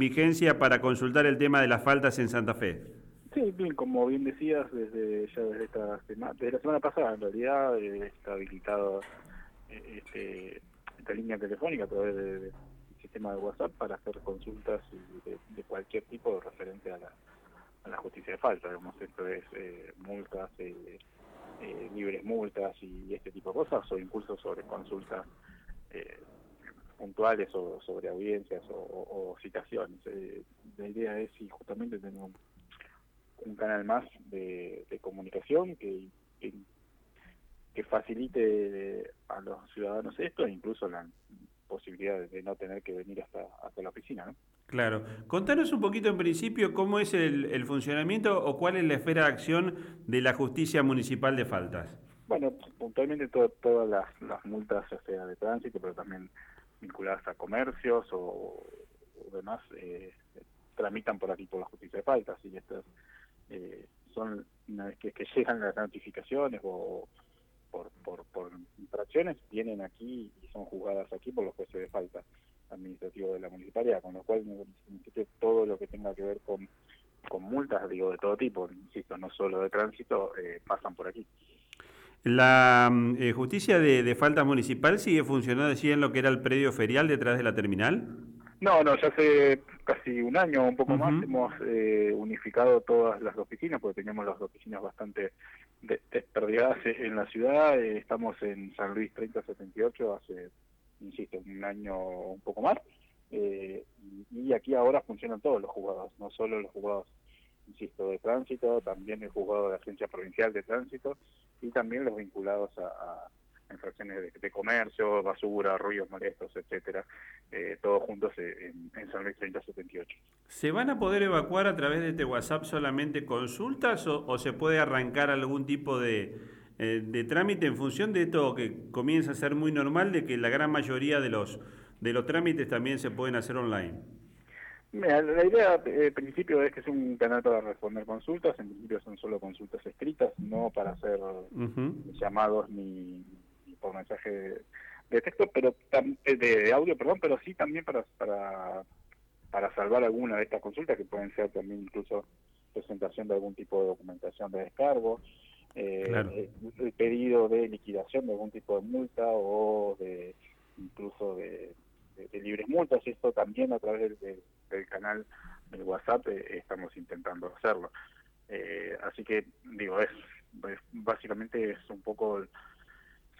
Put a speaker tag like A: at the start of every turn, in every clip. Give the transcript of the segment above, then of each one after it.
A: vigencia para consultar el tema de las faltas en Santa Fe.
B: Sí, bien, como bien decías, desde ya desde esta semana, desde la semana pasada en realidad eh, está habilitado eh, este, esta línea telefónica a través del sistema de WhatsApp para hacer consultas de, cualquier tipo referente a la, a la justicia de falta, digamos, esto es eh, multas, libres multas y este tipo de cosas, o impulsos sobre consultas puntuales o sobre audiencias o, citaciones. la idea es si justamente tener un un canal más de, comunicación que, que, facilite a los ciudadanos esto e incluso la posibilidad de no tener que venir hasta, hasta la oficina. ¿no?
A: Claro. Contanos un poquito en principio cómo es el, funcionamiento o cuál es la esfera de acción de la justicia municipal de faltas.
B: Bueno, puntualmente todas las, multas, ya sea de tránsito, pero también vinculadas a comercios o, demás, eh, tramitan por aquí por la justicia de faltas y estas eh, son una vez que, llegan las notificaciones o por, por, por, infracciones, vienen aquí y son juzgadas aquí por los jueces de falta administrativo de la municipalidad, con lo cual todo lo que tenga que ver con, con multas, digo, de todo tipo, insisto, no solo de tránsito, eh, pasan por aquí.
A: ¿La eh, justicia de, de falta municipal sigue funcionando así en lo que era el predio ferial detrás de la terminal?
B: No, no, ya hace casi un año, un poco más, hemos eh, unificado todas las oficinas, porque teníamos las oficinas bastante desperdigadas en la ciudad. Eh, estamos en San Luis 3078 hace, insisto, un año un poco más. Eh, y aquí ahora funcionan todos los juzgados, no solo los juzgados, insisto, de tránsito, también el juzgado de Agencia Provincial de Tránsito y también los vinculados a infracciones de, comercio, basura, ruidos molestos, etcétera, eh, todos juntos en, San Luis 3078.
A: ¿Se van a poder evacuar a través de este WhatsApp solamente consultas o, se puede arrancar algún tipo de, eh, de trámite en función de esto que comienza a ser muy normal, de que la gran mayoría de los, de los trámites también se pueden hacer online?
B: La idea eh, principio es que es un canal para responder consultas, en principio son solo consultas escritas, no para hacer llamados ni, por mensaje de texto, pero eh, de, audio, perdón, pero sí también para, para para salvar alguna de estas consultas que pueden ser también incluso presentación de algún tipo de documentación de descargo, eh, el pedido de liquidación de algún tipo de multa o de incluso de, libres multas, y esto también a través del, del, canal del WhatsApp eh, estamos intentando hacerlo. así que digo, es, básicamente es un poco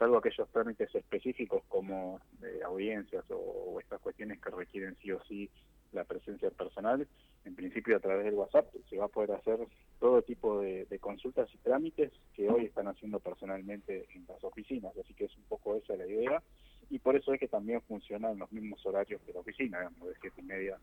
B: salvo aquellos trámites específicos como eh, audiencias o, estas cuestiones que requieren sí o sí la presencia personal, en principio a través del WhatsApp se va a poder hacer todo tipo de, consultas y trámites que hoy están haciendo personalmente en las oficinas, así que es un poco esa la idea y por eso es que también funcionan los mismos horarios que la oficina, digamos, de siete y media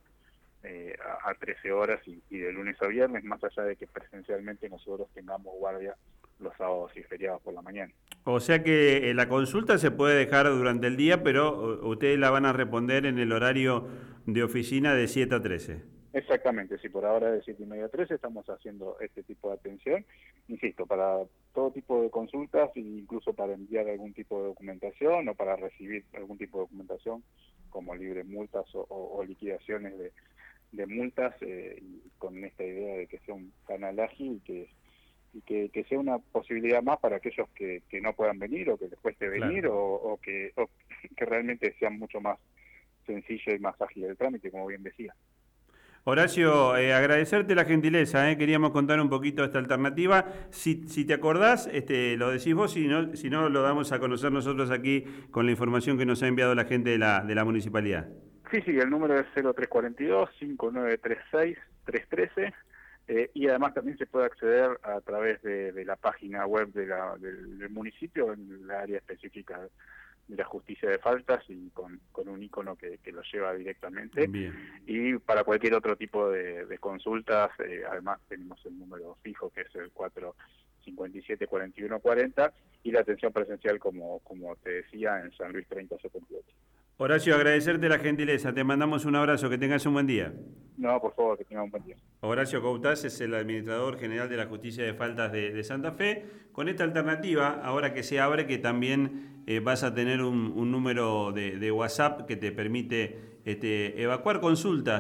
B: eh, a, a 13 horas y, y de lunes a viernes, más allá de que presencialmente nosotros tengamos guardia los sábados y feriados por la mañana.
A: O sea que eh, la consulta se puede dejar durante el día, pero ustedes la van a responder en el horario de oficina de 7 a 13.
B: Exactamente, si por ahora de 7 y media a 13 estamos haciendo este tipo de atención, insisto, para todo tipo de consultas, incluso para enviar algún tipo de documentación o para recibir algún tipo de documentación como libre multas o, liquidaciones de, multas, eh, con esta idea de que sea un canal ágil y que y que, sea una posibilidad más para aquellos que, no puedan venir o que les cueste venir o, que, que realmente sea mucho más sencillo y más ágil el trámite, como bien decía.
A: Horacio, eh, agradecerte la gentileza, eh. queríamos contar un poquito esta alternativa. Si, si te acordás, este, lo decís vos, si no, si no, lo damos a conocer nosotros aquí con la información que nos ha enviado la gente de la, de la municipalidad.
B: Sí, sí, el número es 0342-5936-313 eh, y además también se puede acceder a través de, la página web de del, municipio en el área específica de la justicia de faltas y con, un icono que, lo lleva directamente. Y para cualquier otro tipo de, consultas, eh, además tenemos el número fijo que es el 457-4140 y la atención presencial, como, como te decía, en San Luis 3078.
A: Horacio, agradecerte la gentileza. Te mandamos un abrazo. Que tengas un buen día.
B: No, por favor, que tengas un buen día.
A: Horacio Coutas es el administrador general de la Justicia de Faltas de, Santa Fe. Con esta alternativa, ahora que se abre, que también eh, vas a tener un, número de, WhatsApp que te permite este, evacuar consultas